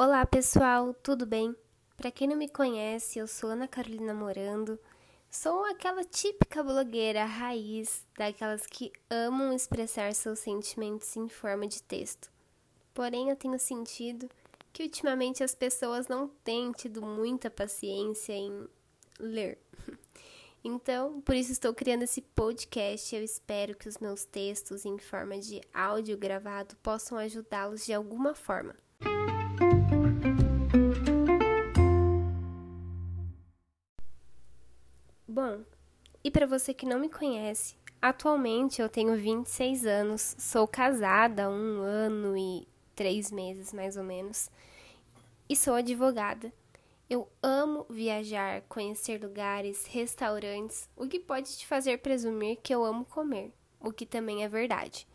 Olá pessoal, tudo bem? Para quem não me conhece, eu sou Ana Carolina Morando. Sou aquela típica blogueira raiz, daquelas que amam expressar seus sentimentos em forma de texto. Porém, eu tenho sentido que ultimamente as pessoas não têm tido muita paciência em ler. Então, por isso estou criando esse podcast. Eu espero que os meus textos em forma de áudio gravado possam ajudá-los de alguma forma. Bom, e para você que não me conhece, atualmente eu tenho 26 anos, sou casada há um ano e três meses mais ou menos, e sou advogada. Eu amo viajar, conhecer lugares, restaurantes, o que pode te fazer presumir que eu amo comer, o que também é verdade.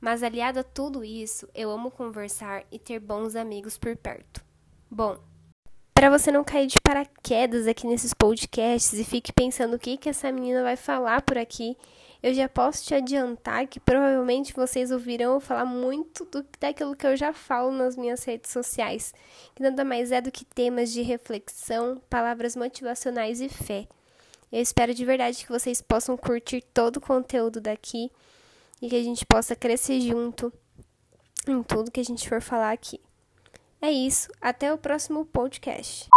Mas aliado a tudo isso, eu amo conversar e ter bons amigos por perto. Bom, para você não cair de paraquedas aqui nesses podcasts e fique pensando o que, que essa menina vai falar por aqui, eu já posso te adiantar que provavelmente vocês ouvirão eu falar muito do, daquilo que eu já falo nas minhas redes sociais, que nada mais é do que temas de reflexão, palavras motivacionais e fé. Eu espero de verdade que vocês possam curtir todo o conteúdo daqui e que a gente possa crescer junto em tudo que a gente for falar aqui. É isso, até o próximo podcast.